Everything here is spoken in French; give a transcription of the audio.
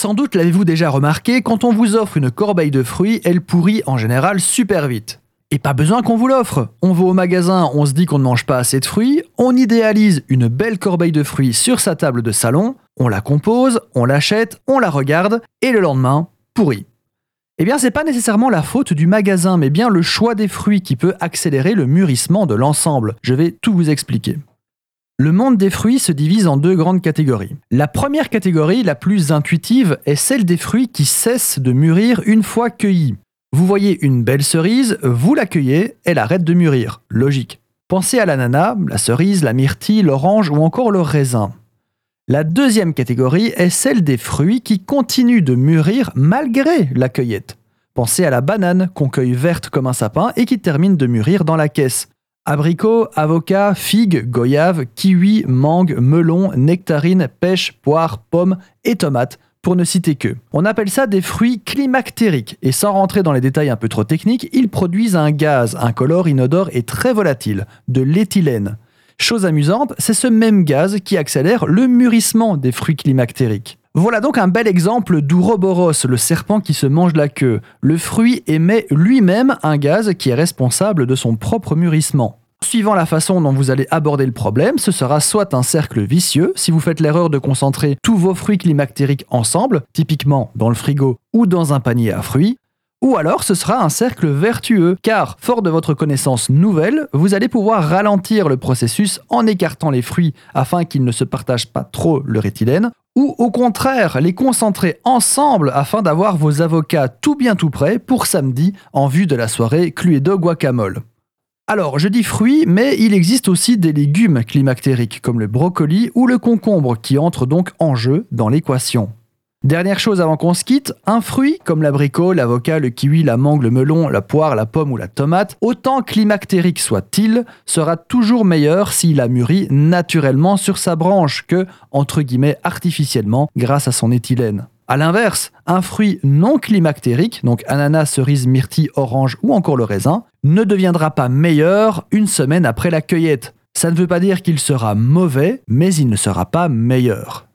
Sans doute l'avez-vous déjà remarqué, quand on vous offre une corbeille de fruits, elle pourrit en général super vite. Et pas besoin qu'on vous l'offre. On va au magasin, on se dit qu'on ne mange pas assez de fruits, on idéalise une belle corbeille de fruits sur sa table de salon, on la compose, on l'achète, on la regarde, et le lendemain, pourri. Eh bien, c'est pas nécessairement la faute du magasin, mais bien le choix des fruits qui peut accélérer le mûrissement de l'ensemble. Je vais tout vous expliquer. Le monde des fruits se divise en deux grandes catégories. La première catégorie, la plus intuitive, est celle des fruits qui cessent de mûrir une fois cueillis. Vous voyez une belle cerise, vous l'accueillez, elle arrête de mûrir. Logique. Pensez à l'ananas, la cerise, la myrtille, l'orange ou encore le raisin. La deuxième catégorie est celle des fruits qui continuent de mûrir malgré la cueillette. Pensez à la banane qu'on cueille verte comme un sapin et qui termine de mûrir dans la caisse. Abricots, avocats, figues, goyaves, kiwis, mangue, melon, nectarines, pêche, poire, pommes et tomates, pour ne citer que. On appelle ça des fruits climactériques, et sans rentrer dans les détails un peu trop techniques, ils produisent un gaz incolore, inodore et très volatile, de l'éthylène. Chose amusante, c'est ce même gaz qui accélère le mûrissement des fruits climactériques. Voilà donc un bel exemple d'Ouroboros, le serpent qui se mange la queue. Le fruit émet lui-même un gaz qui est responsable de son propre mûrissement. Suivant la façon dont vous allez aborder le problème, ce sera soit un cercle vicieux, si vous faites l'erreur de concentrer tous vos fruits climactériques ensemble, typiquement dans le frigo ou dans un panier à fruits, ou alors ce sera un cercle vertueux, car, fort de votre connaissance nouvelle, vous allez pouvoir ralentir le processus en écartant les fruits afin qu'ils ne se partagent pas trop le réthylène, ou au contraire les concentrer ensemble afin d'avoir vos avocats tout bien tout prêts pour samedi en vue de la soirée Cluedo Guacamole. Alors, je dis fruits, mais il existe aussi des légumes climactériques comme le brocoli ou le concombre qui entrent donc en jeu dans l'équation. Dernière chose avant qu'on se quitte, un fruit comme l'abricot, l'avocat, le kiwi, la mangue, le melon, la poire, la pomme ou la tomate, autant climactérique soit-il, sera toujours meilleur s'il a mûri naturellement sur sa branche que, entre guillemets, artificiellement grâce à son éthylène. A l'inverse, un fruit non climactérique, donc ananas, cerise, myrtille, orange ou encore le raisin, ne deviendra pas meilleur une semaine après la cueillette. Ça ne veut pas dire qu'il sera mauvais, mais il ne sera pas meilleur.